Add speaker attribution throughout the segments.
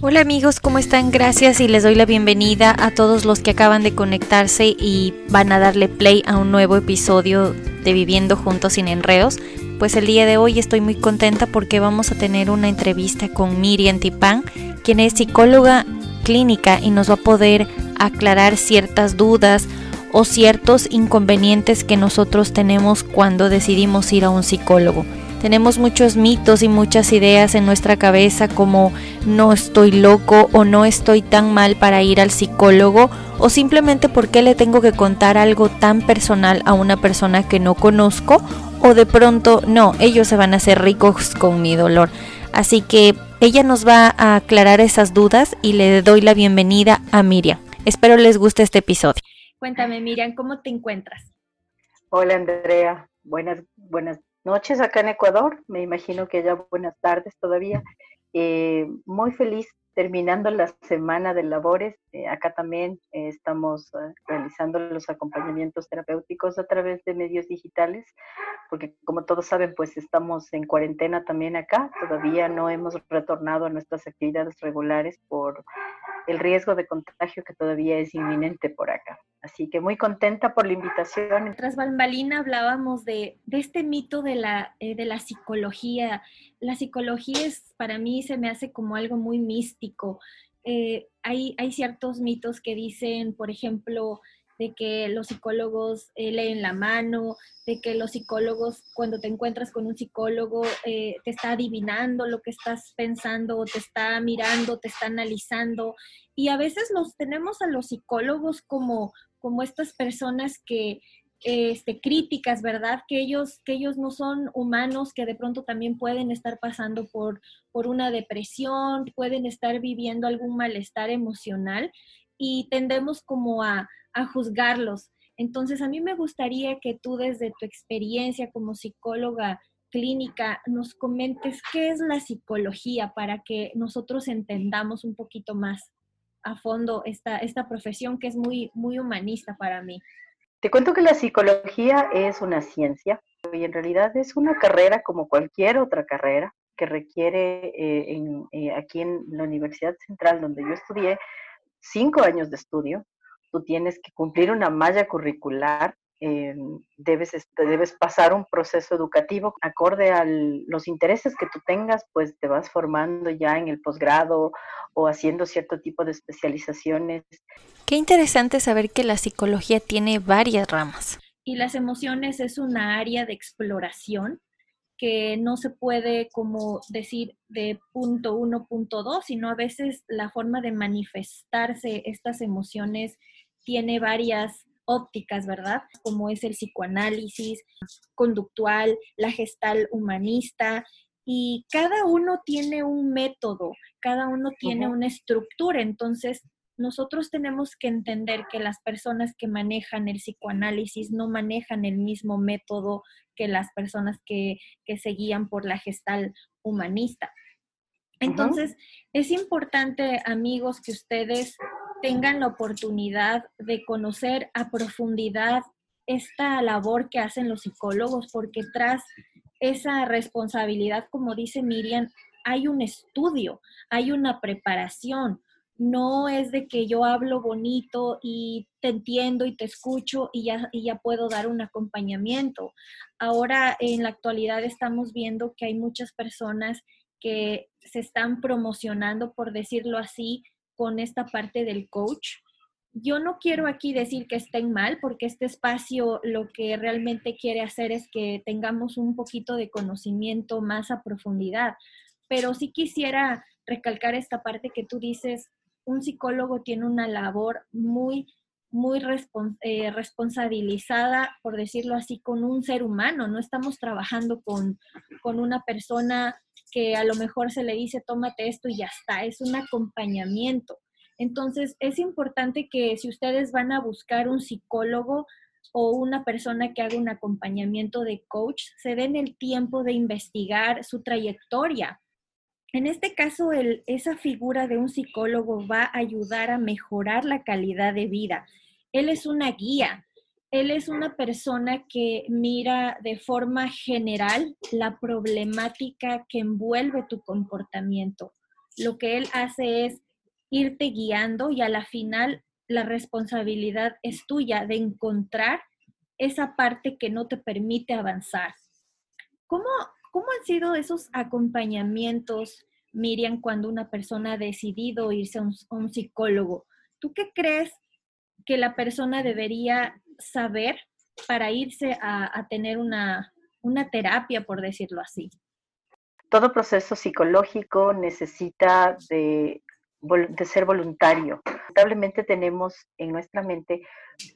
Speaker 1: Hola amigos, ¿cómo están? Gracias y les doy la bienvenida a todos los que acaban de conectarse y van a darle play a un nuevo episodio de Viviendo Juntos sin Enredos. Pues el día de hoy estoy muy contenta porque vamos a tener una entrevista con Miriam Tipán, quien es psicóloga clínica y nos va a poder aclarar ciertas dudas o ciertos inconvenientes que nosotros tenemos cuando decidimos ir a un psicólogo. Tenemos muchos mitos y muchas ideas en nuestra cabeza como no estoy loco o no estoy tan mal para ir al psicólogo o simplemente porque le tengo que contar algo tan personal a una persona que no conozco o de pronto no, ellos se van a hacer ricos con mi dolor. Así que ella nos va a aclarar esas dudas y le doy la bienvenida a Miriam. Espero les guste este episodio. Cuéntame Miriam, ¿cómo te encuentras?
Speaker 2: Hola Andrea, buenas, buenas noches acá en Ecuador, me imagino que ya buenas tardes todavía. Eh, muy feliz terminando la semana de labores. Eh, acá también eh, estamos realizando los acompañamientos terapéuticos a través de medios digitales, porque como todos saben, pues estamos en cuarentena también acá. Todavía no hemos retornado a nuestras actividades regulares por el riesgo de contagio que todavía es inminente por acá. Así que muy contenta por la invitación.
Speaker 1: Tras Bambalina hablábamos de, este mito de la, eh, de la psicología. La psicología es, para mí se me hace como algo muy místico. Eh, hay, hay ciertos mitos que dicen, por ejemplo, de que los psicólogos eh, leen la mano, de que los psicólogos, cuando te encuentras con un psicólogo, eh, te está adivinando lo que estás pensando, te está mirando, te está analizando. Y a veces los tenemos a los psicólogos como, como estas personas que, este, críticas, ¿verdad? Que ellos, que ellos no son humanos, que de pronto también pueden estar pasando por, por una depresión, pueden estar viviendo algún malestar emocional y tendemos como a, a juzgarlos. Entonces, a mí me gustaría que tú desde tu experiencia como psicóloga clínica nos comentes qué es la psicología para que nosotros entendamos un poquito más a fondo esta, esta profesión que es muy, muy humanista para mí.
Speaker 2: Te cuento que la psicología es una ciencia y en realidad es una carrera como cualquier otra carrera que requiere eh, eh, aquí en la Universidad Central donde yo estudié cinco años de estudio tú tienes que cumplir una malla curricular, eh, debes, debes pasar un proceso educativo acorde a los intereses que tú tengas, pues te vas formando ya en el posgrado o haciendo cierto tipo de especializaciones.
Speaker 1: Qué interesante saber que la psicología tiene varias ramas. Y las emociones es una área de exploración que no se puede como decir de punto uno, punto dos, sino a veces la forma de manifestarse estas emociones tiene varias ópticas, ¿verdad? Como es el psicoanálisis conductual, la gestal humanista, y cada uno tiene un método, cada uno tiene una estructura, entonces nosotros tenemos que entender que las personas que manejan el psicoanálisis no manejan el mismo método que las personas que, que se guían por la gestal humanista. Entonces, es importante, amigos, que ustedes tengan la oportunidad de conocer a profundidad esta labor que hacen los psicólogos, porque tras esa responsabilidad, como dice Miriam, hay un estudio, hay una preparación. No es de que yo hablo bonito y te entiendo y te escucho y ya, y ya puedo dar un acompañamiento. Ahora, en la actualidad, estamos viendo que hay muchas personas que se están promocionando, por decirlo así, con esta parte del coach. Yo no quiero aquí decir que estén mal, porque este espacio lo que realmente quiere hacer es que tengamos un poquito de conocimiento más a profundidad, pero sí quisiera recalcar esta parte que tú dices, un psicólogo tiene una labor muy, muy eh, responsabilizada, por decirlo así, con un ser humano. No estamos trabajando con, con una persona que a lo mejor se le dice, tómate esto y ya está, es un acompañamiento. Entonces, es importante que si ustedes van a buscar un psicólogo o una persona que haga un acompañamiento de coach, se den el tiempo de investigar su trayectoria. En este caso, esa figura de un psicólogo va a ayudar a mejorar la calidad de vida. Él es una guía, él es una persona que mira de forma general la problemática que envuelve tu comportamiento. lo que él hace es irte guiando y a la final la responsabilidad es tuya de encontrar esa parte que no te permite avanzar. ¿Cómo, cómo han sido esos acompañamientos, Miriam, cuando una persona ha decidido irse a un, psicólogo? ¿Tú qué crees que la persona debería saber para irse a, tener una, una terapia, por decirlo así?
Speaker 2: Todo proceso psicológico necesita de de ser voluntario. Lamentablemente tenemos en nuestra mente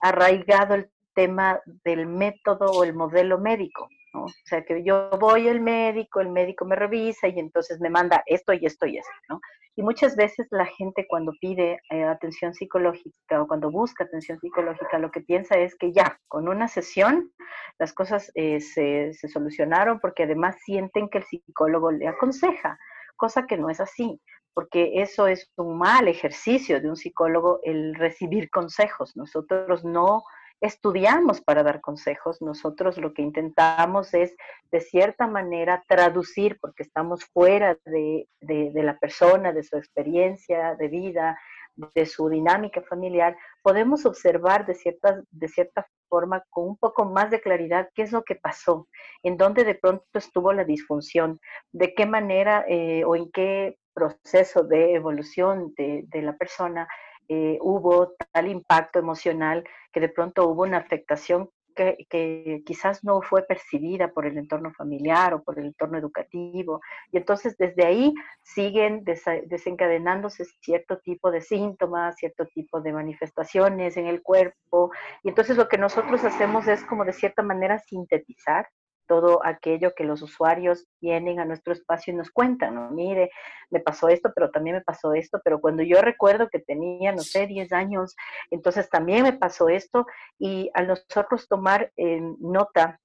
Speaker 2: arraigado el tema del método o el modelo médico, ¿no? O sea, que yo voy al médico, el médico me revisa y entonces me manda esto y esto y esto, ¿no? Y muchas veces la gente cuando pide eh, atención psicológica o cuando busca atención psicológica, lo que piensa es que ya, con una sesión, las cosas eh, se, se solucionaron porque además sienten que el psicólogo le aconseja, cosa que no es así porque eso es un mal ejercicio de un psicólogo el recibir consejos. Nosotros no estudiamos para dar consejos, nosotros lo que intentamos es de cierta manera traducir, porque estamos fuera de, la persona, de su experiencia de vida, de su dinámica familiar, podemos observar de cierta, de cierta forma con un poco más de claridad qué es lo que pasó, en dónde de pronto estuvo la disfunción, de qué manera eh, o en qué proceso de evolución de, la persona eh, hubo tal impacto emocional que de pronto hubo una afectación que, quizás no fue percibida por el entorno familiar o por el entorno educativo. Y entonces desde ahí siguen desencadenándose cierto tipo de síntomas, cierto tipo de manifestaciones en el cuerpo. Y entonces lo que nosotros hacemos es como de cierta manera sintetizar todo aquello que los usuarios vienen a nuestro espacio y nos cuentan, ¿no? Mire, me pasó esto, pero también me pasó esto, pero cuando yo recuerdo que tenía, no sé, 10 años, entonces también me pasó esto y al nosotros tomar nota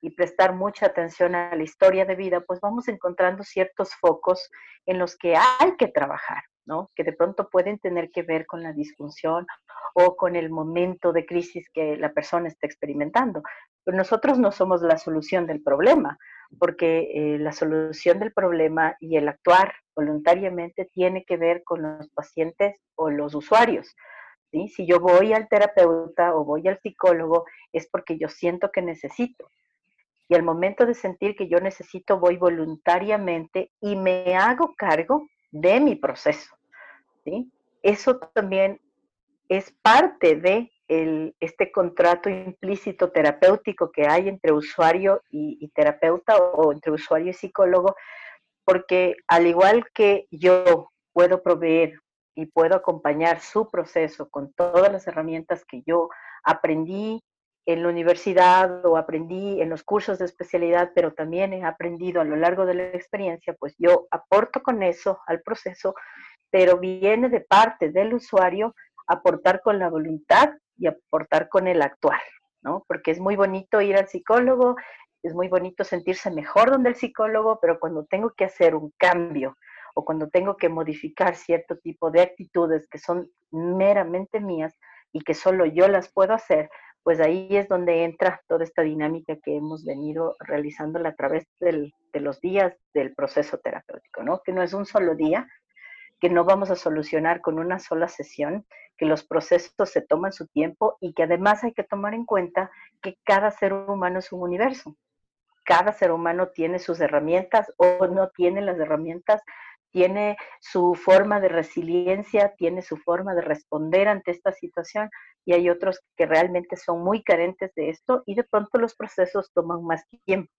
Speaker 2: y prestar mucha atención a la historia de vida, pues vamos encontrando ciertos focos en los que hay que trabajar, ¿no? Que de pronto pueden tener que ver con la disfunción o con el momento de crisis que la persona está experimentando. Pero nosotros no somos la solución del problema, porque eh, la solución del problema y el actuar voluntariamente tiene que ver con los pacientes o los usuarios. ¿sí? Si yo voy al terapeuta o voy al psicólogo es porque yo siento que necesito. Y al momento de sentir que yo necesito, voy voluntariamente y me hago cargo de mi proceso. ¿sí? Eso también es parte de este contrato implícito terapéutico que hay entre usuario y, terapeuta o, entre usuario y psicólogo, porque al igual que yo puedo proveer y puedo acompañar su proceso con todas las herramientas que yo aprendí en la universidad o aprendí en los cursos de especialidad, pero también he aprendido a lo largo de la experiencia, pues yo aporto con eso al proceso, pero viene de parte del usuario aportar con la voluntad y aportar con el actuar, ¿no? Porque es muy bonito ir al psicólogo, es muy bonito sentirse mejor donde el psicólogo, pero cuando tengo que hacer un cambio o cuando tengo que modificar cierto tipo de actitudes que son meramente mías y que solo yo las puedo hacer, pues ahí es donde entra toda esta dinámica que hemos venido realizando a través de los días del proceso terapéutico, ¿no? Que no es un solo día, que no vamos a solucionar con una sola sesión, que los procesos se toman su tiempo y que además hay que tomar en cuenta que cada ser humano es un universo. Cada ser humano tiene sus herramientas o no tiene las herramientas, tiene su forma de resiliencia, tiene su forma de responder ante esta situación y hay otros que realmente son muy carentes de esto y de pronto los procesos toman más tiempo.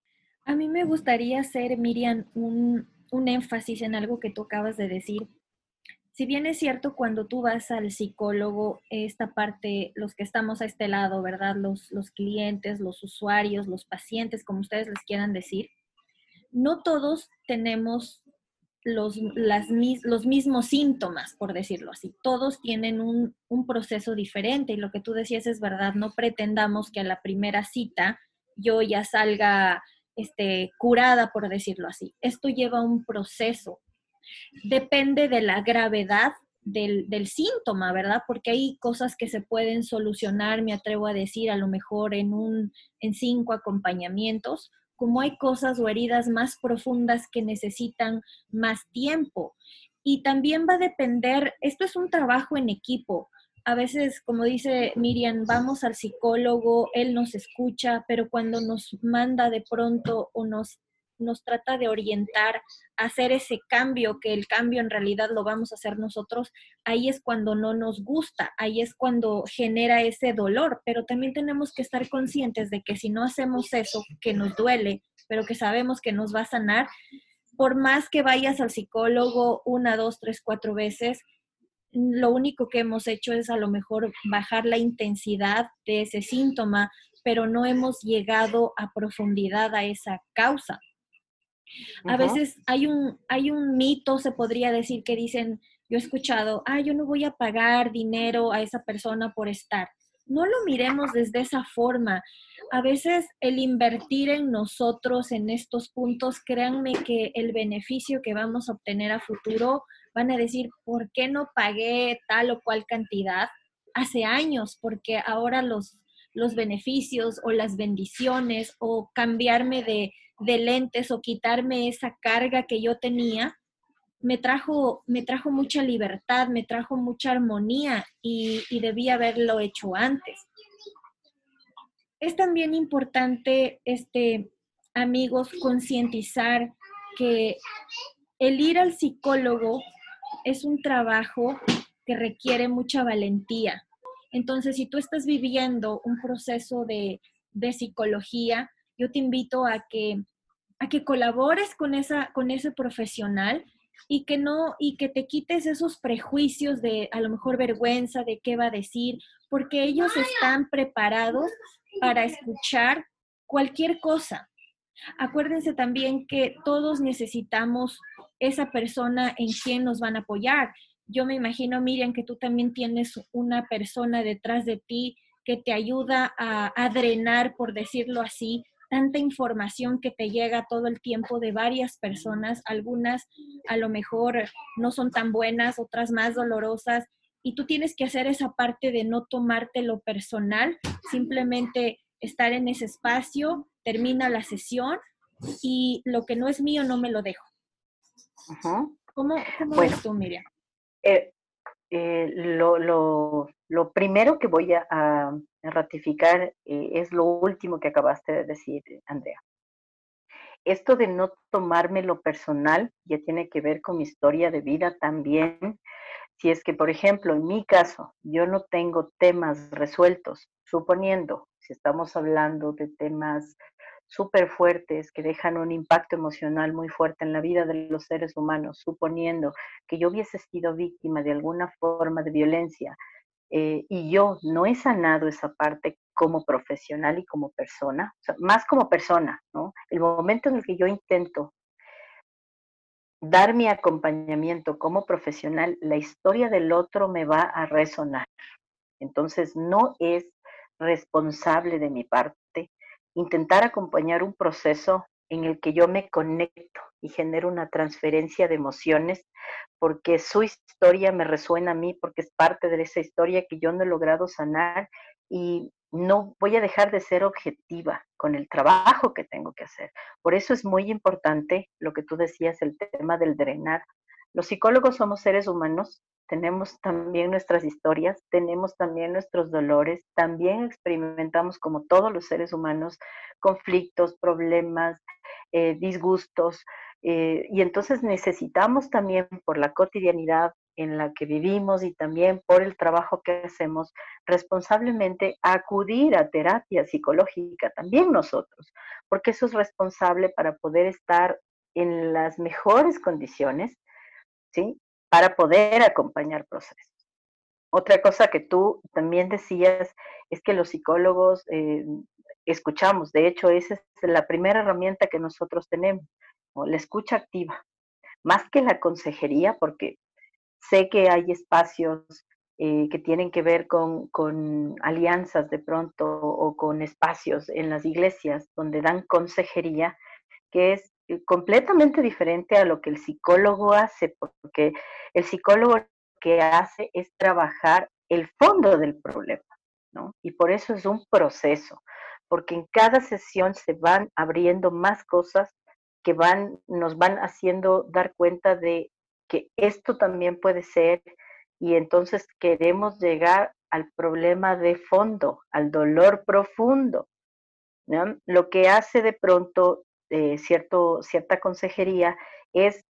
Speaker 1: A mí me gustaría hacer, Miriam, un, un énfasis en algo que tú acabas de decir si bien es cierto cuando tú vas al psicólogo, esta parte, los que estamos a este lado, ¿verdad? Los, clientes, los usuarios, los pacientes, como ustedes les quieran decir, no todos tenemos los, mismos síntomas, por decirlo así. Todos tienen un, un proceso diferente y lo que tú decías es verdad, no pretendamos que a la primera cita yo ya salga este, curada, por decirlo así. Esto lleva un proceso Depende de la gravedad del, síntoma, ¿verdad? Porque hay cosas que se pueden solucionar, me atrevo a decir, a lo mejor en, un, en cinco acompañamientos, como hay cosas o heridas más profundas que necesitan más tiempo. Y también va a depender, esto es un trabajo en equipo. A veces, como dice Miriam, vamos al psicólogo, él nos escucha, pero cuando nos manda de pronto o nos nos trata de orientar a hacer ese cambio, que el cambio en realidad lo vamos a hacer nosotros, ahí es cuando no nos gusta, ahí es cuando genera ese dolor, pero también tenemos que estar conscientes de que si no hacemos eso, que nos duele, pero que sabemos que nos va a sanar, por más que vayas al psicólogo una, dos, tres, cuatro veces, lo único que hemos hecho es a lo mejor bajar la intensidad de ese síntoma, pero no hemos llegado a profundidad a esa causa. A veces hay un, hay un mito, se podría decir, que dicen, yo he escuchado, ah, yo no voy a pagar dinero a esa persona por estar. No lo miremos desde esa forma. A veces el invertir en nosotros en estos puntos, créanme que el beneficio que vamos a obtener a futuro, van a decir, ¿por qué no pagué tal o cual cantidad hace años? Porque ahora los, los beneficios o las bendiciones o cambiarme de, de lentes o quitarme esa carga que yo tenía, me trajo, me trajo mucha libertad, me trajo mucha armonía y, y debí haberlo hecho antes. Es también importante, este, amigos, concientizar que el ir al psicólogo es un trabajo que requiere mucha valentía. Entonces, si tú estás viviendo un proceso de, de psicología, yo te invito a que, a que colabores con, esa, con ese profesional y que no y que te quites esos prejuicios de a lo mejor vergüenza de qué va a decir, porque ellos están preparados para escuchar cualquier cosa. Acuérdense también que todos necesitamos esa persona en quien nos van a apoyar. Yo me imagino, Miriam, que tú también tienes una persona detrás de ti que te ayuda a, a drenar, por decirlo así, tanta información que te llega todo el tiempo de varias personas, algunas a lo mejor no son tan buenas, otras más dolorosas, y tú tienes que hacer esa parte de no tomarte lo personal, simplemente estar en ese espacio, termina la sesión y lo que no es mío no me lo dejo. ¿Cómo, cómo ves tú, Miriam?
Speaker 2: Eh, eh, lo, lo, lo, primero que voy a, ratificar eh, es lo último que acabaste de decir, Andrea. Esto de no tomarme lo personal ya tiene que ver con mi historia de vida también. Si es que, por ejemplo, en mi caso, yo no tengo temas resueltos, suponiendo, si estamos hablando de temas súper fuertes que dejan un impacto emocional muy fuerte en la vida de los seres humanos, suponiendo que yo hubiese sido víctima de alguna forma de violencia eh, y yo no he sanado esa parte como profesional y como persona, más como persona. El momento en el que yo intento dar mi acompañamiento como profesional, la historia del otro me va a resonar. Entonces, no es responsable de mi parte intentar acompañar un proceso en el que yo me conecto y genero una transferencia de emociones porque su historia me resuena a mí, porque es parte de esa historia que yo no he logrado sanar y no voy a dejar de ser objetiva con el trabajo que tengo que hacer. Por eso es muy importante lo que tú decías, el tema del drenar. Los psicólogos somos seres humanos tenemos también nuestras historias, tenemos también nuestros dolores, también experimentamos como todos los seres humanos conflictos, problemas, eh, disgustos, eh, y entonces necesitamos también por la cotidianidad en la que vivimos y también por el trabajo que hacemos responsablemente acudir a terapia psicológica, también nosotros, porque eso es responsable para poder estar en las mejores condiciones, ¿sí? para poder acompañar procesos. Otra cosa que tú también decías es que los psicólogos eh, escuchamos, de hecho esa es la primera herramienta que nosotros tenemos, la escucha activa, más que la consejería, porque sé que hay espacios eh, que tienen que ver con, alianzas de pronto o con espacios en las iglesias donde dan consejería, que es completamente diferente a lo que el psicólogo hace, porque el psicólogo lo que hace es trabajar el fondo del problema, ¿no? Y por eso es un proceso, porque en cada sesión se van abriendo más cosas que van, nos van haciendo dar cuenta de que esto también puede ser y entonces queremos llegar al problema de fondo, al dolor profundo. Lo que hace de pronto eh, cierto, cierta consejería es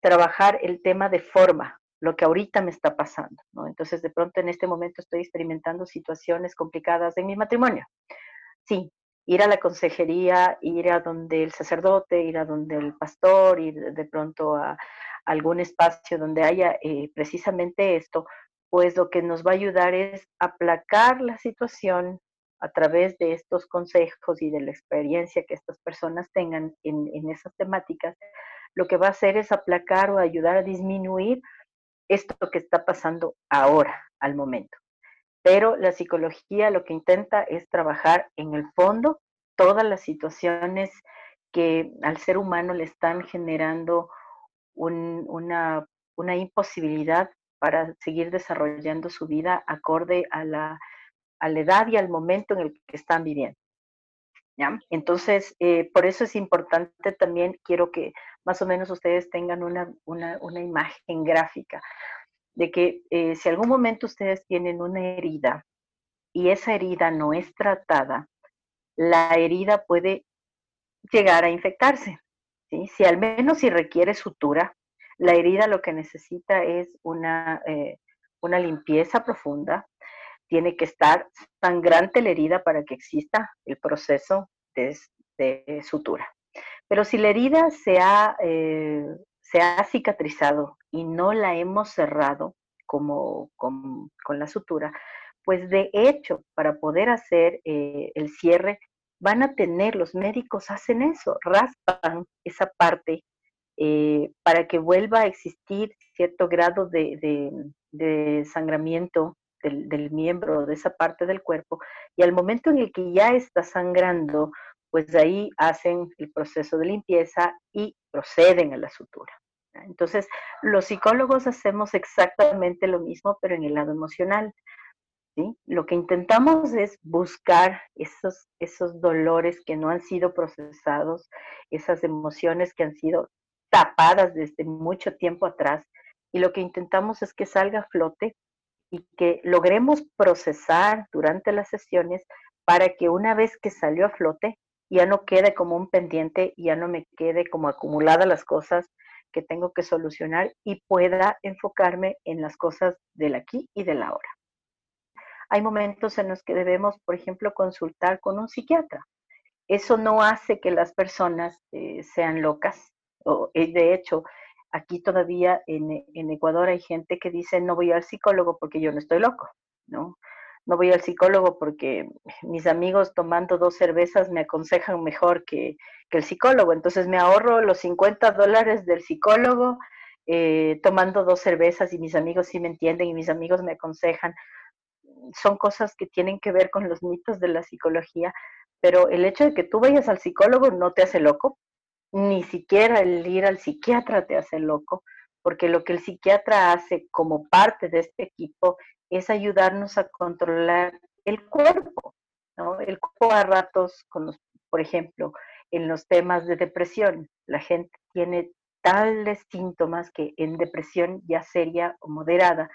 Speaker 2: trabajar el tema de forma, lo que ahorita me está pasando. Entonces, de pronto en este momento estoy experimentando situaciones complicadas en mi matrimonio. Sí, ir a la consejería, ir a donde el sacerdote, ir a donde el pastor, ir de pronto a algún espacio donde haya eh, precisamente esto, pues lo que nos va a ayudar es aplacar la situación a través de estos consejos y de la experiencia que estas personas tengan en, en esas temáticas, lo que va a hacer es aplacar o ayudar a disminuir esto que está pasando ahora, al momento. Pero la psicología lo que intenta es trabajar en el fondo todas las situaciones que al ser humano le están generando una, imposibilidad para seguir desarrollando su vida acorde a la, edad y al momento en el que están viviendo. ¿ya? Entonces, eh, por eso es importante también, quiero que más o menos ustedes tengan una, imagen gráfica de que eh, si algún momento ustedes tienen una herida y esa herida no es tratada, la herida puede llegar a infectarse. ¿sí? Si al menos si requiere sutura, la herida lo que necesita es una, eh, una limpieza profunda, tiene que estar sangrante la herida para que exista el proceso de, sutura. Pero si la herida se ha, eh, se ha cicatrizado y no la hemos cerrado como, con, la sutura, pues de hecho, para poder hacer eh, el cierre, van a tener, los médicos hacen eso, raspan esa parte eh, para que vuelva a existir cierto grado de, sangramiento del, del, miembro, de esa parte del cuerpo, y al momento en el que ya está sangrando, pues ahí hacen el proceso de limpieza y proceden a la sutura. Entonces, los psicólogos hacemos exactamente lo mismo, pero en el lado emocional. Lo que intentamos es buscar esos, esos dolores que no han sido procesados, esas emociones que han sido tapadas desde mucho tiempo atrás, y lo que intentamos es que salga a flote y que logremos procesar durante las sesiones para que una vez que salió a flote ya no quede como un pendiente, ya no me quede como acumulada las cosas que tengo que solucionar y pueda enfocarme en las cosas del aquí y del ahora hay momentos en los que debemos, por ejemplo, consultar con un psiquiatra. Eso no hace que las personas eh, sean locas. O, eh, de hecho, aquí todavía en, en, Ecuador hay gente que dice no voy al psicólogo porque yo no estoy loco, ¿no? No voy al psicólogo porque mis amigos tomando dos cervezas me aconsejan mejor que, que el psicólogo. Entonces me ahorro los 50 dólares del psicólogo eh, tomando dos cervezas y mis amigos sí me entienden y mis amigos me aconsejan son cosas que tienen que ver con los mitos de la psicología, pero el hecho de que tú vayas al psicólogo no te hace loco, ni siquiera el ir al psiquiatra te hace loco, porque lo que el psiquiatra hace como parte de este equipo es ayudarnos a controlar el cuerpo. El cuerpo a ratos, con por ejemplo, en los temas de depresión, la gente tiene tales síntomas que en depresión ya seria o moderada,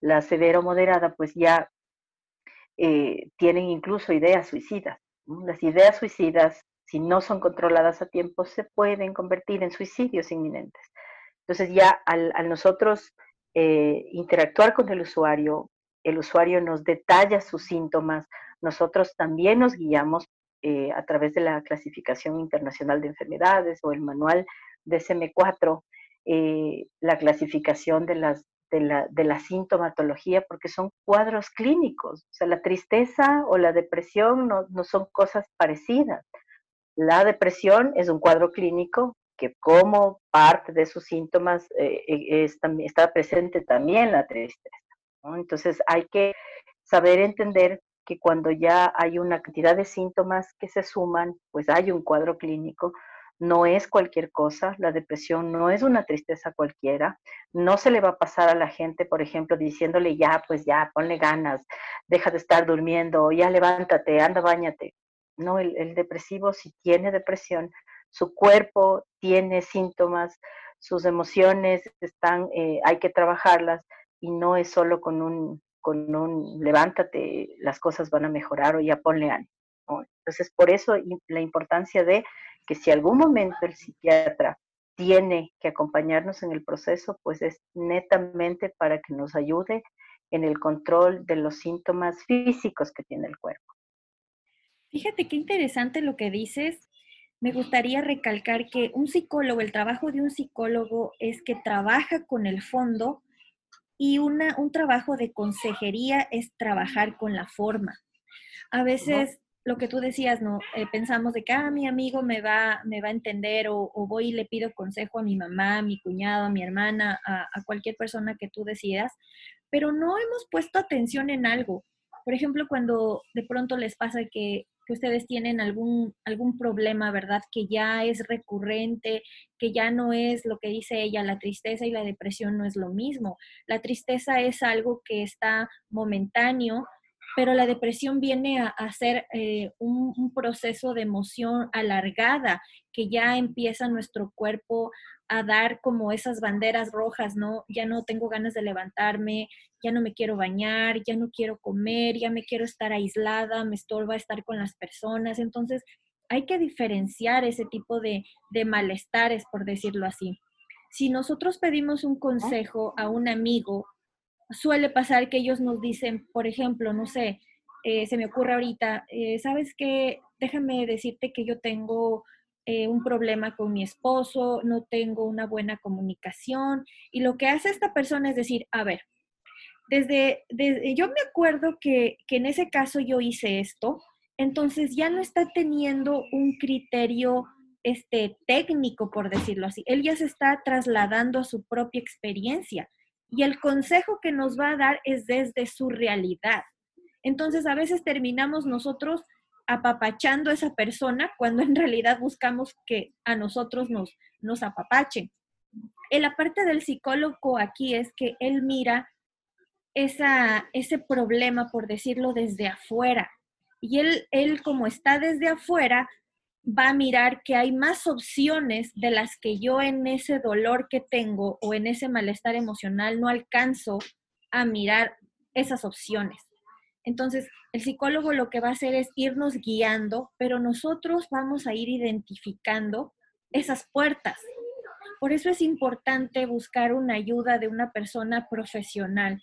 Speaker 2: la severa o moderada, pues ya eh, tienen incluso ideas suicidas. Las ideas suicidas, si no son controladas a tiempo, se pueden convertir en suicidios inminentes. Entonces ya al, nosotros eh, interactuar con el usuario, el usuario nos detalla sus síntomas, nosotros también nos guiamos eh, a través de la clasificación internacional de enfermedades o el manual DSM4, la clasificación de las de la, sintomatología porque son cuadros clínicos. O sea, la tristeza o la depresión no, son cosas parecidas. La depresión es un cuadro clínico que como parte de sus síntomas eh, eh, está presente también la tristeza. Entonces hay que saber entender que cuando ya hay una cantidad de síntomas que se suman, pues hay un cuadro clínico no es cualquier cosa, la depresión no es una tristeza cualquiera, no se le va a pasar a la gente, por ejemplo, diciéndole ya, pues ya, ponle ganas, deja de estar durmiendo, ya levántate, anda, bañate. No, el, depresivo si tiene depresión, su cuerpo tiene síntomas, sus emociones están, eh, hay que trabajarlas y no es solo con un, con un levántate, las cosas van a mejorar o ya ponle ánimo. Entonces, por eso la importancia de que si algún momento el psiquiatra tiene que acompañarnos en el proceso, pues es netamente para que nos ayude en el control de los síntomas físicos que tiene el cuerpo.
Speaker 1: Fíjate qué interesante lo que dices. Me gustaría recalcar que un psicólogo, el trabajo de un psicólogo es que trabaja con el fondo y una, un trabajo de consejería es trabajar con la forma. A veces lo que tú decías, ¿no? Eh, pensamos de que, ah, mi amigo me va, me va a entender o, voy y le pido consejo a mi mamá, a mi cuñado, a mi hermana, a, cualquier persona que tú decidas, pero no hemos puesto atención en algo. Por ejemplo, cuando de pronto les pasa que, que ustedes tienen algún, algún problema, ¿verdad? Que ya es recurrente, que ya no es lo que dice ella, la tristeza y la depresión no es lo mismo. La tristeza es algo que está momentáneo, pero la depresión viene a, ser eh, un, proceso de emoción alargada que ya empieza nuestro cuerpo a dar como esas banderas rojas, ¿no? Ya no tengo ganas de levantarme, ya no me quiero bañar, ya no quiero comer, ya me quiero estar aislada, me estorba estar con las personas. Entonces, hay que diferenciar ese tipo de, de malestares, por decirlo así. Si nosotros pedimos un consejo a un amigo suele pasar que ellos nos dicen, por ejemplo, no sé, eh, se me ocurre ahorita, eh, ¿sabes qué? Déjame decirte que yo tengo eh, un problema con mi esposo, no tengo una buena comunicación. Y lo que hace esta persona es decir, a ver, desde, desde yo me acuerdo que, que en ese caso yo hice esto, entonces ya no está teniendo un criterio este, técnico, por decirlo así. Él ya se está trasladando a su propia experiencia y el consejo que nos va a dar es desde su realidad. Entonces, a veces terminamos nosotros apapachando a esa persona cuando en realidad buscamos que a nosotros nos, nos apapachen. En la parte del psicólogo aquí es que él mira esa, ese problema, por decirlo, desde afuera. Y él, él, como está desde afuera, va a mirar que hay más opciones de las que yo en ese dolor que tengo o en ese malestar emocional no alcanzo a mirar esas opciones. Entonces, el psicólogo lo que va a hacer es irnos guiando, pero nosotros vamos a ir identificando esas puertas. Por eso es importante buscar una ayuda de una persona profesional.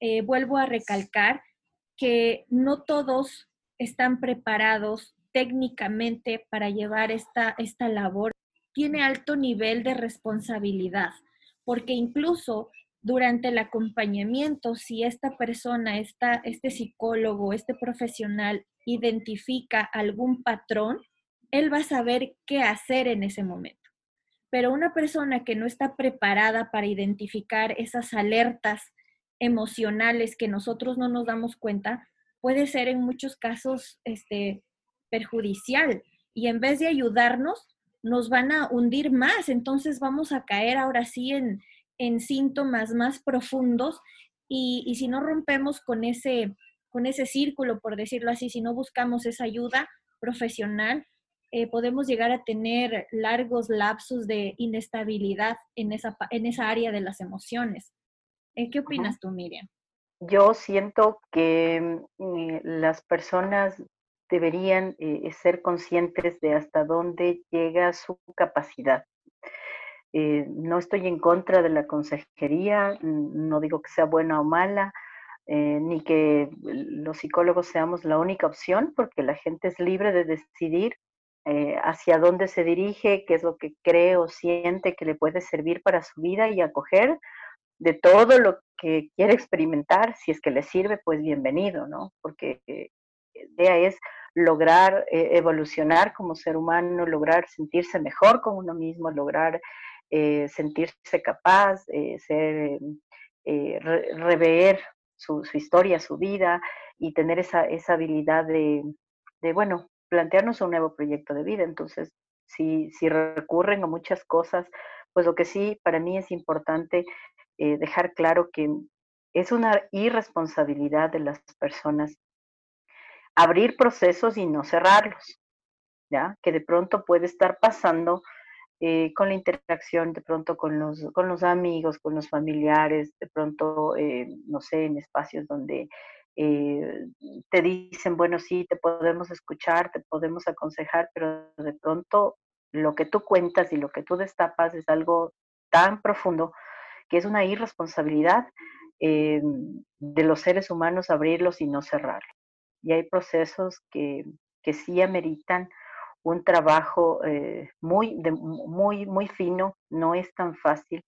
Speaker 1: Eh, vuelvo a recalcar que no todos están preparados técnicamente para llevar esta, esta labor tiene alto nivel de responsabilidad, porque incluso durante el acompañamiento, si esta persona, esta, este psicólogo, este profesional identifica algún patrón, él va a saber qué hacer en ese momento. Pero una persona que no está preparada para identificar esas alertas emocionales que nosotros no nos damos cuenta, puede ser en muchos casos este, perjudicial y en vez de ayudarnos, nos van a hundir más. Entonces vamos a caer ahora sí en, en síntomas más profundos y, y, si no rompemos con ese, con ese círculo, por decirlo así, si no buscamos esa ayuda profesional, eh, podemos llegar a tener largos lapsos de inestabilidad en esa, en esa área de las emociones. Eh, ¿Qué opinas tú, Miriam?
Speaker 2: Yo siento que mm, las personas deberían eh, ser conscientes de hasta dónde llega su capacidad. Eh, no estoy en contra de la consejería, no digo que sea buena o mala, eh, ni que los psicólogos seamos la única opción, porque la gente es libre de decidir hacia dónde se dirige, qué es lo que cree o siente que le puede servir para su vida y acoger de todo lo que quiere experimentar, si es que le sirve, pues bienvenido, ¿no? Porque la idea es lograr eh, evolucionar como ser humano, lograr sentirse mejor con uno mismo, lograr eh, sentirse capaz, eh, ser, rever su, historia, su vida y tener esa, habilidad de, de, bueno, plantearnos un nuevo proyecto de vida. Entonces, si, si recurren a muchas cosas, pues lo que sí para mí es importante dejar claro que es una irresponsabilidad de las personas abrir procesos y no cerrarlos, ¿ya? Que de pronto puede estar pasando eh, con la interacción de pronto con los, con los amigos, con los familiares, de pronto, eh, no sé, en espacios donde eh, te dicen, bueno, sí, te podemos escuchar, te podemos aconsejar, pero de pronto lo que tú cuentas y lo que tú destapas es algo tan profundo que es una irresponsabilidad de los seres humanos abrirlos y no cerrarlos. Y hay procesos que, que sí ameritan un trabajo eh, muy, muy, muy fino, no es tan fácil,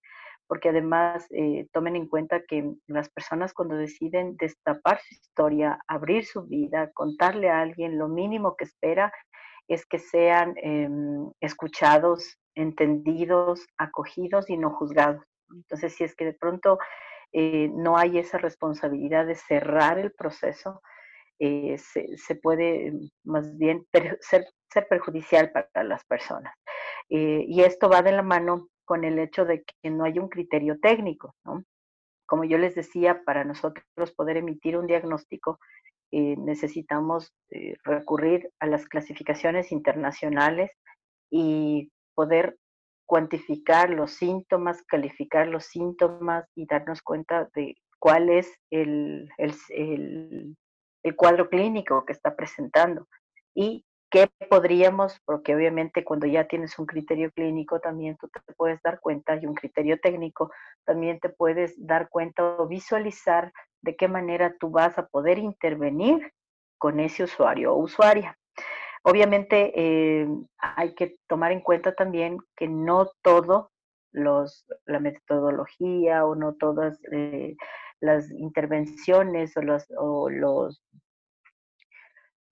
Speaker 2: porque además eh, tomen en cuenta que las personas cuando deciden destapar su historia, abrir su vida, contarle a alguien, lo mínimo que espera es que sean em, escuchados, entendidos, acogidos y no juzgados. Entonces, si es que de pronto eh, no hay esa responsabilidad de cerrar el proceso, eh, se, puede más bien ser, ser, perjudicial para las personas. Eh, y esto va de la mano con el hecho de que no hay un criterio técnico. ¿no? Como yo les decía, para nosotros poder emitir un diagnóstico, eh, necesitamos recurrir a las clasificaciones internacionales y poder cuantificar los síntomas, calificar los síntomas y darnos cuenta de cuál es el, el, el cuadro clínico que está presentando y qué podríamos, porque obviamente cuando ya tienes un criterio clínico también tú te puedes dar cuenta y un criterio técnico también te puedes dar cuenta o visualizar de qué manera tú vas a poder intervenir con ese usuario o usuaria. Obviamente eh, hay que tomar en cuenta también que no todo los, la metodología o no todas eh, las intervenciones o los, o los,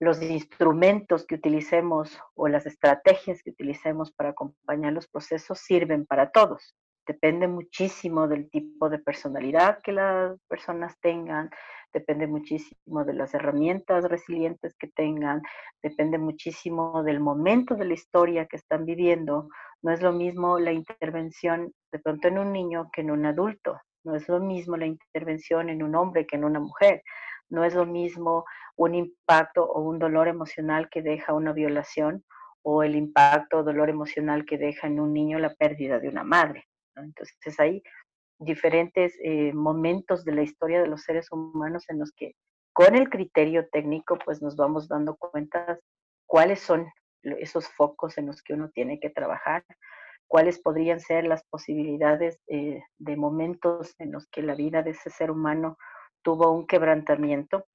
Speaker 2: los instrumentos que utilicemos o las estrategias que utilicemos para acompañar los procesos sirven para todos. Depende muchísimo del tipo de personalidad que las personas tengan, depende muchísimo de las herramientas resilientes que tengan, depende muchísimo del momento de la historia que están viviendo. No es lo mismo la intervención de pronto en un niño que en un adulto. No es lo mismo la intervención en un hombre que en una mujer. No es lo mismo un impacto o un dolor emocional que deja una violación o el impacto o dolor emocional que deja en un niño la pérdida de una madre. Entonces hay diferentes eh, momentos de la historia de los seres humanos en los que con el criterio técnico pues nos vamos dando cuenta cuáles son esos focos en los que uno tiene que trabajar cuáles podrían ser las posibilidades eh, de momentos en los que la vida de ese ser humano tuvo un quebrantamiento.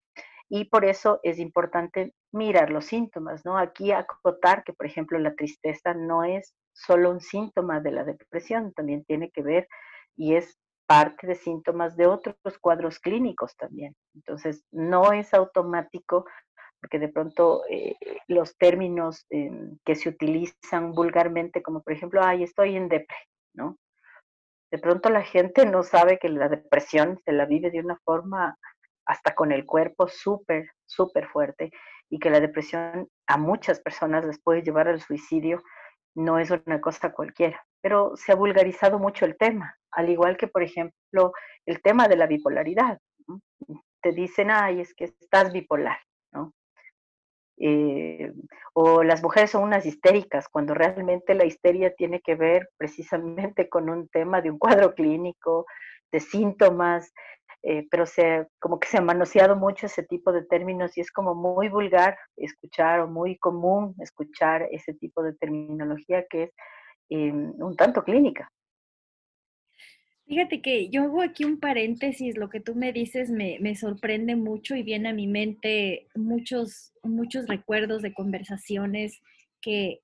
Speaker 2: Y por eso es importante mirar los síntomas, ¿no? Aquí acotar que, por ejemplo, la tristeza no es solo un síntoma de la depresión, también tiene que ver y es parte de síntomas de otros cuadros clínicos también. Entonces, no es automático porque de pronto eh, los términos em, que se utilizan vulgarmente, como por ejemplo, ay, estoy en depre, ¿no? De pronto la gente no sabe que la depresión se la vive de una forma hasta con el cuerpo súper, súper fuerte y que la depresión a muchas personas les puede llevar al suicidio, no es una cosa cualquiera. Pero se ha vulgarizado mucho el tema, al igual que, por ejemplo, el tema de la bipolaridad. Te dicen, ay, es que estás bipolar. Eh, o las mujeres son unas histéricas, cuando realmente la histeria tiene que ver precisamente con un tema de un cuadro clínico, de síntomas, eh, pero se, como que se ha manoseado mucho ese tipo de términos y es como muy vulgar escuchar o muy común escuchar ese tipo de terminología que es eh, un tanto clínica.
Speaker 1: Fíjate que yo hago aquí un paréntesis, lo que tú me dices me, sorprende mucho y viene a mi mente muchos, muchos recuerdos de conversaciones que,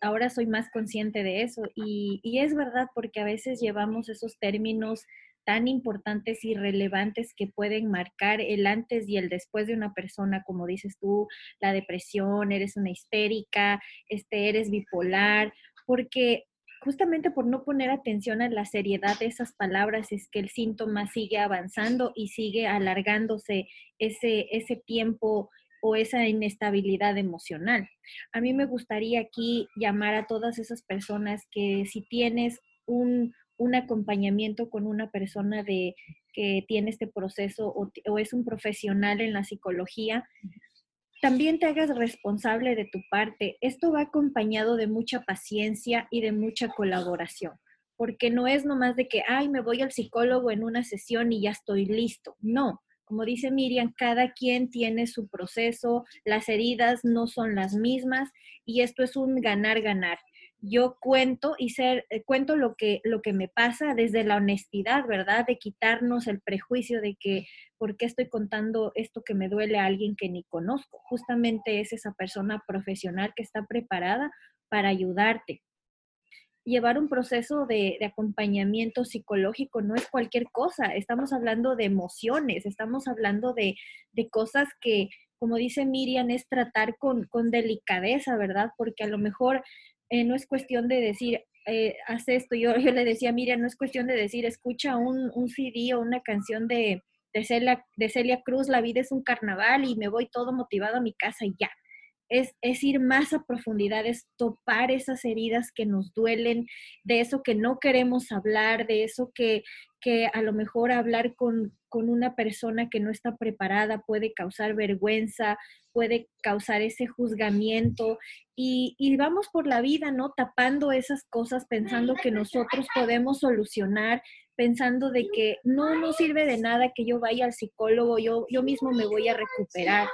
Speaker 1: ahora soy más consciente de eso. Y, y, es verdad porque a veces llevamos esos términos tan importantes y relevantes que pueden marcar el antes y el después de una persona, como dices tú, la depresión, eres una histérica, este, eres bipolar, porque justamente por no poner atención a la seriedad de esas palabras es que el síntoma sigue avanzando y sigue alargándose ese, ese tiempo o esa inestabilidad emocional. A mí me gustaría aquí llamar a todas esas personas que si tienes un, acompañamiento con una persona de, que tiene este proceso o, o es un profesional en la psicología, también te hagas responsable de tu parte. Esto va acompañado de mucha paciencia y de mucha colaboración, porque no es nomás de que, ay, me voy al psicólogo en una sesión y ya estoy listo. No, como dice Miriam, cada quien tiene su proceso, las heridas no son las mismas y esto es un ganar-ganar yo cuento y ser, eh, cuento lo que, lo que me pasa desde la honestidad, ¿verdad? De quitarnos el prejuicio de que, ¿por qué estoy contando esto que me duele a alguien que ni conozco? Justamente es esa persona profesional que está preparada para ayudarte. Llevar un proceso de, acompañamiento psicológico no es cualquier cosa, estamos hablando de emociones, estamos hablando de, de cosas que, como dice Miriam, es tratar con, con delicadeza, ¿verdad? Porque a lo mejor eh, no es cuestión de decir, eh, haz esto. Yo, yo le decía, mira, no es cuestión de decir, escucha un, un CD o una canción de, de, Celia, de Celia Cruz, La vida es un carnaval y me voy todo motivado a mi casa y ya. Es, es, ir más a profundidad, es topar esas heridas que nos duelen, de eso que no queremos hablar, de eso que, que a lo mejor hablar con, con, una persona que no está preparada puede causar vergüenza, puede causar ese juzgamiento y, y, vamos por la vida, ¿no? Tapando esas cosas, pensando que nosotros podemos solucionar, pensando de que no nos sirve de nada que yo vaya al psicólogo, yo, yo mismo me voy a recuperar.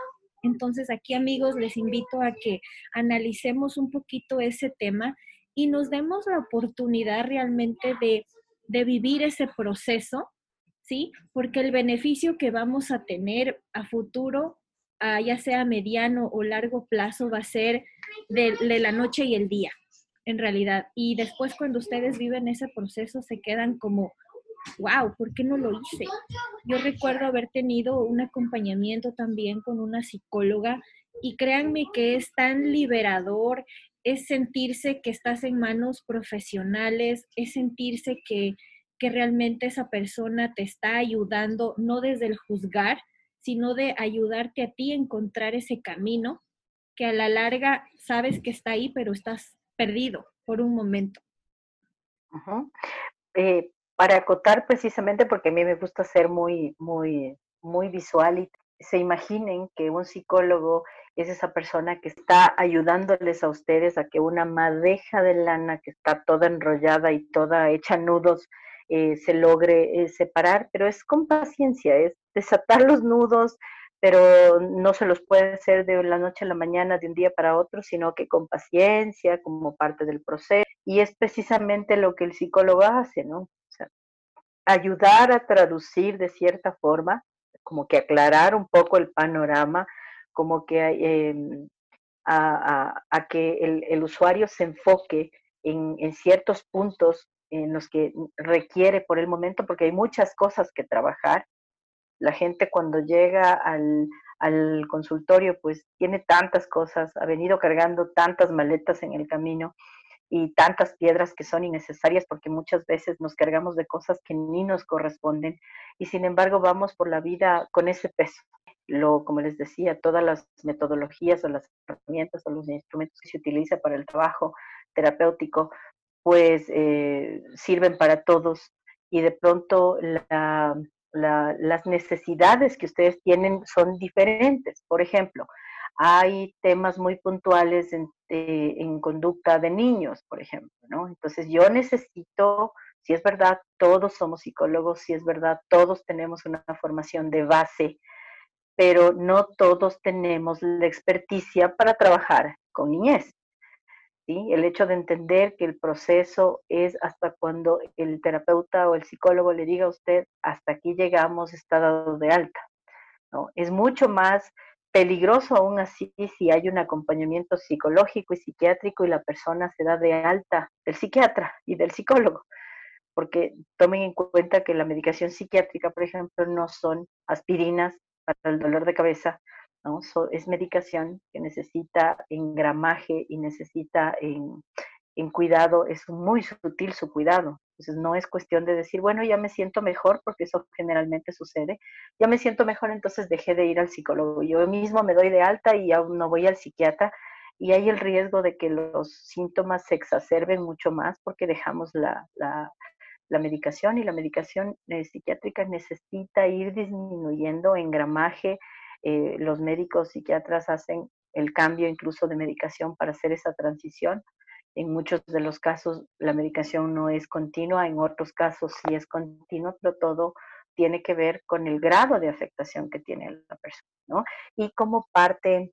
Speaker 1: Entonces aquí amigos les invito a que analicemos un poquito ese tema y nos demos la oportunidad realmente de de vivir ese proceso, ¿sí? Porque el beneficio que vamos a tener a futuro, ya sea mediano o largo plazo, va a ser de, la noche y el día, en realidad. Y después cuando ustedes viven ese proceso, se quedan como, wow, ¿por qué no lo hice? Yo recuerdo haber tenido un acompañamiento también con una psicóloga y créanme que es tan liberador, es sentirse que estás en manos profesionales, es sentirse que, que realmente esa persona te está ayudando, no desde el juzgar, sino de ayudarte a ti a encontrar ese camino que a la larga sabes que está ahí, pero estás perdido por un momento.
Speaker 2: Eh, para acotar precisamente, porque a mí me gusta ser muy, muy, muy visual y se imaginen que un psicólogo es esa persona que está ayudándoles a ustedes a que una madeja de lana que está toda enrollada y toda hecha nudos eh, se logre eh, separar, pero es con paciencia, es desatar los nudos, pero no se los puede hacer de la noche a la mañana, de un día para otro, sino que con paciencia, como parte del proceso. Y es precisamente lo que el psicólogo hace, ¿no? Ayudar a traducir de cierta forma, como que aclarar un poco el panorama como que em, a, que el, usuario se enfoque en, ciertos puntos en los que requiere por el momento, porque hay muchas cosas que trabajar. La gente cuando llega al, al consultorio, pues tiene tantas cosas, ha venido cargando tantas maletas en el camino y tantas piedras que son innecesarias porque muchas veces nos cargamos de cosas que ni nos corresponden y sin embargo vamos por la vida con ese peso lo, como les decía, todas las metodologías o las herramientas o los instrumentos que se utiliza para el trabajo terapéutico, pues eh, sirven para todos y de pronto las necesidades que ustedes tienen son diferentes. Por ejemplo, hay temas muy puntuales en, eh, en conducta de niños, por ejemplo, ¿no? Entonces yo necesito si es verdad, todos somos psicólogos, si es verdad, todos tenemos una formación de base pero no todos tenemos la experticia para trabajar con niñez. ¿sí? El hecho de entender que el proceso es hasta cuando el terapeuta o el psicólogo le diga a usted, hasta aquí llegamos, está dado de alta. ¿no? Es mucho más peligroso aún así si hay un acompañamiento psicológico y psiquiátrico y la persona se da de alta del psiquiatra y del psicólogo porque tomen en cuenta que la medicación psiquiátrica, por ejemplo, no son aspirinas, para el dolor de cabeza, ¿no? es medicación que necesita engramaje y necesita en, en, cuidado, es muy sutil su cuidado. Entonces no es cuestión de decir, bueno, ya me siento mejor, porque eso generalmente sucede, ya me siento mejor, entonces dejé de ir al psicólogo. Yo mismo me doy de alta y aún no voy al psiquiatra y hay el riesgo de que los síntomas se exacerben mucho más porque dejamos la, la, la medicación y la medicación eh, psiquiátrica necesita ir disminuyendo en gramaje, eh, los médicos psiquiatras hacen el cambio incluso de medicación para hacer esa transición. En muchos de los casos la medicación no es continua, en otros casos sí es continua, pero todo tiene que ver con el grado de afectación que tiene la persona, ¿no? Y como parte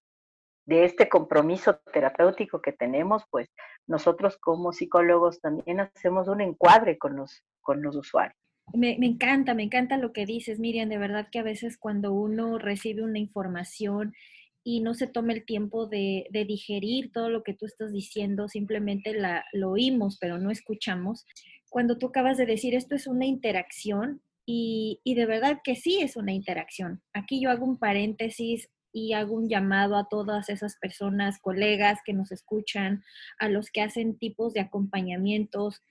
Speaker 2: de este compromiso terapéutico que tenemos, pues nosotros como psicólogos también hacemos un encuadre con los, con los usuarios.
Speaker 1: Me, me, encanta, me encanta lo que dices, Miriam. De verdad que a veces cuando uno recibe una información y no se toma el tiempo de, digerir todo lo que tú estás diciendo, simplemente la, lo oímos, pero no escuchamos. Cuando tú acabas de decir esto es una interacción, y, y, de verdad que sí es una interacción. Aquí yo hago un paréntesis y hago un llamado a todas esas personas, colegas que nos escuchan, a los que hacen tipos de acompañamientos.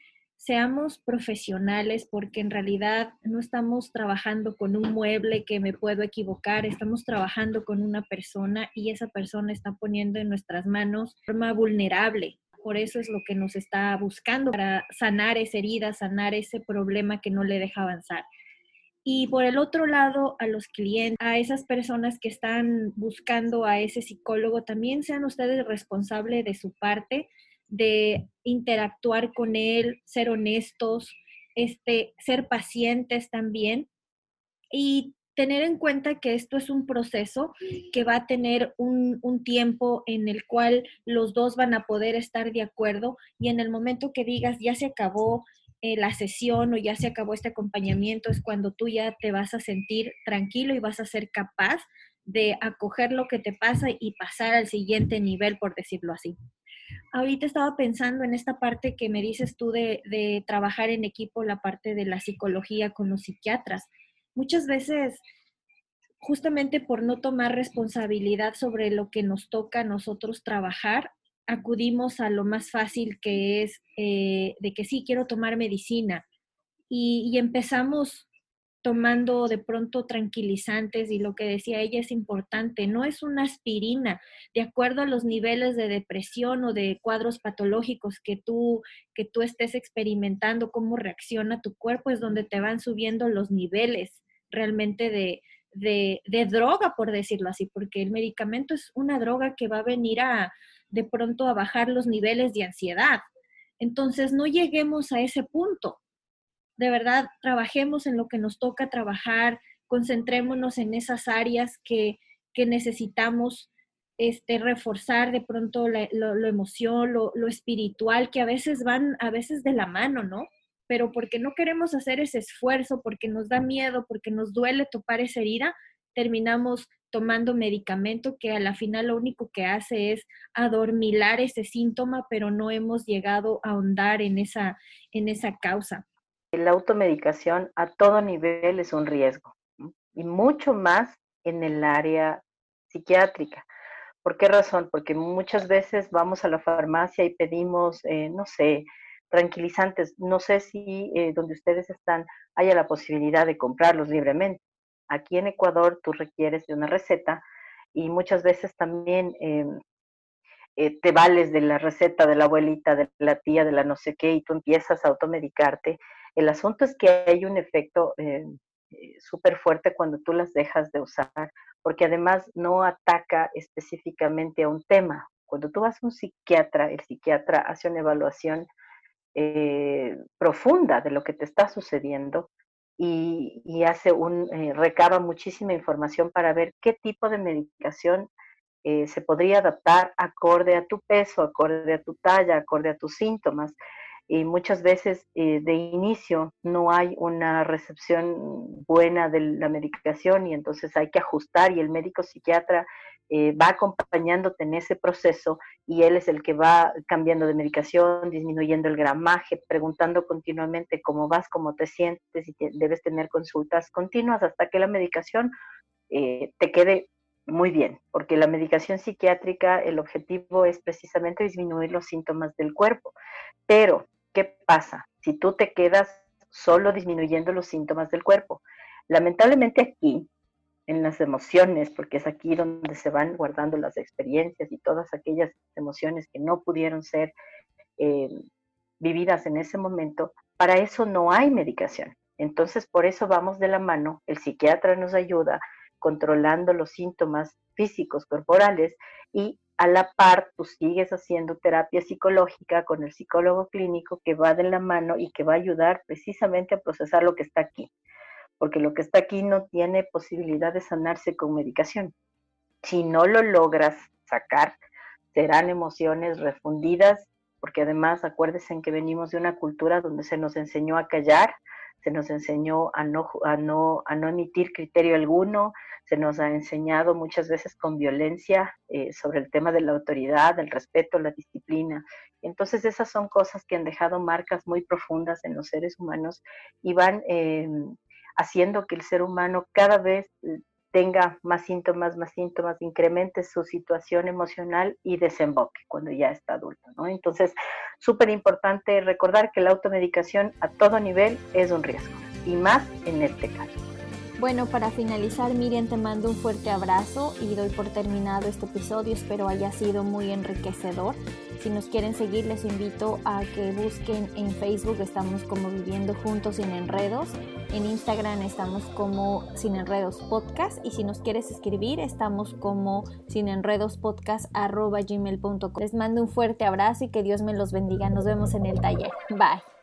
Speaker 1: Seamos profesionales porque en realidad no estamos trabajando con un mueble que me puedo equivocar, estamos trabajando con una persona y esa persona está poniendo en nuestras manos forma vulnerable. Por eso es lo que nos está buscando para sanar esa herida, sanar ese problema que no le deja avanzar. Y por el otro lado, a los clientes, a esas personas que están buscando a ese psicólogo, también sean ustedes responsables de su parte, de interactuar con él, ser honestos, este, ser pacientes también y tener en cuenta que esto es un proceso que va a tener un, un, tiempo en el cual los dos van a poder estar de acuerdo y en el momento que digas ya se acabó, eh, la sesión o ya se acabó este acompañamiento, es cuando tú ya te vas a sentir tranquilo y vas a ser capaz de acoger lo que te pasa y pasar al siguiente nivel, por decirlo así. Ahorita estaba pensando en esta parte que me dices tú de, trabajar en equipo, la parte de la psicología con los psiquiatras. Muchas veces justamente por no tomar responsabilidad sobre lo que nos toca a nosotros trabajar, acudimos a lo más fácil que es eh, de que sí, quiero tomar medicina. Y, empezamos tomando de pronto tranquilizantes y lo que decía ella es importante, no es una aspirina, de acuerdo a los niveles de depresión o de cuadros patológicos que tú, que tú estés experimentando, cómo reacciona tu cuerpo, es donde te van subiendo los niveles realmente de, de, de droga, por decirlo así, porque el medicamento es una droga que va a venir a, de pronto a bajar los niveles de ansiedad. Entonces, no lleguemos a ese punto. De verdad, trabajemos en lo que nos toca trabajar, concentrémonos en esas áreas que, necesitamos este, reforzar de pronto la, lo, emoción, lo, lo, espiritual, que a veces van, a veces de la mano, ¿no? Pero porque no queremos hacer ese esfuerzo, porque nos da miedo, porque nos duele topar esa herida, terminamos tomando medicamento que a la final lo único que hace es adormilar ese síntoma, pero no hemos llegado a ahondar en esa, en esa causa.
Speaker 2: La automedicación a todo nivel es un riesgo y mucho más en el área psiquiátrica. ¿Por qué razón? Porque muchas veces vamos a la farmacia y pedimos, eh, no sé, tranquilizantes. No sé si eh, donde ustedes están haya la posibilidad de comprarlos libremente. Aquí en Ecuador tú requieres de una receta y muchas veces también em, eh, te vales de la receta de la abuelita, de la tía, de la no sé qué y tú empiezas a automedicarte. El asunto es que hay un efecto eh, eh, súper fuerte cuando tú las dejas de usar, porque además no ataca específicamente a un tema. Cuando tú vas a un psiquiatra, el psiquiatra hace una evaluación profunda de lo que te está sucediendo y, hace un, eh, recaba muchísima información para ver qué tipo de medicación eh, se podría adaptar acorde a tu peso, acorde a tu talla, acorde a tus síntomas. Y muchas veces eh, de inicio no hay una recepción buena de la medicación y entonces hay que ajustar y el médico psiquiatra eh, va acompañándote en ese proceso y él es el que va cambiando de medicación, disminuyendo el gramaje, preguntando continuamente cómo vas, cómo te sientes y debes tener consultas continuas hasta que la medicación eh, te quede muy bien, porque la medicación psiquiátrica, el objetivo es precisamente disminuir los síntomas del cuerpo. Pero, ¿qué pasa si tú te quedas solo disminuyendo los síntomas del cuerpo? Lamentablemente aquí en las emociones, porque es aquí donde se van guardando las experiencias y todas aquellas emociones que no pudieron ser eh, vividas en ese momento, para eso no hay medicación. Entonces, por eso vamos de la mano, el psiquiatra nos ayuda controlando los síntomas físicos, corporales, y a la par tú sigues haciendo terapia psicológica con el psicólogo clínico que va de la mano y que va a ayudar precisamente a procesar lo que está aquí, porque lo que está aquí no tiene posibilidad de sanarse con medicación. Si no lo logras sacar, serán emociones refundidas, porque además acuérdense que venimos de una cultura donde se nos enseñó a callar, se nos enseñó a no, a no, a no emitir criterio alguno, se nos ha enseñado muchas veces con violencia eh, sobre el tema de la autoridad, el respeto, la disciplina. Entonces esas son cosas que han dejado marcas muy profundas en los seres humanos y van eh, haciendo que el ser humano cada vez tenga más síntomas, más síntomas, incremente su situación emocional y desemboque cuando ya está adulto, ¿no? Entonces, súper importante recordar que la automedicación a todo nivel es un riesgo, y más en este caso.
Speaker 1: Bueno, para finalizar, Miriam, te mando un fuerte abrazo y doy por terminado este episodio. Espero haya sido muy enriquecedor. Si nos quieren seguir, les invito a que busquen en Facebook, estamos como Viviendo Juntos sin Enredos. En Instagram estamos como Sin Enredos Podcast. Y si nos quieres escribir, estamos como Sin Enredos Podcast Les mando un fuerte abrazo y que Dios me los bendiga. Nos vemos en el taller. Bye.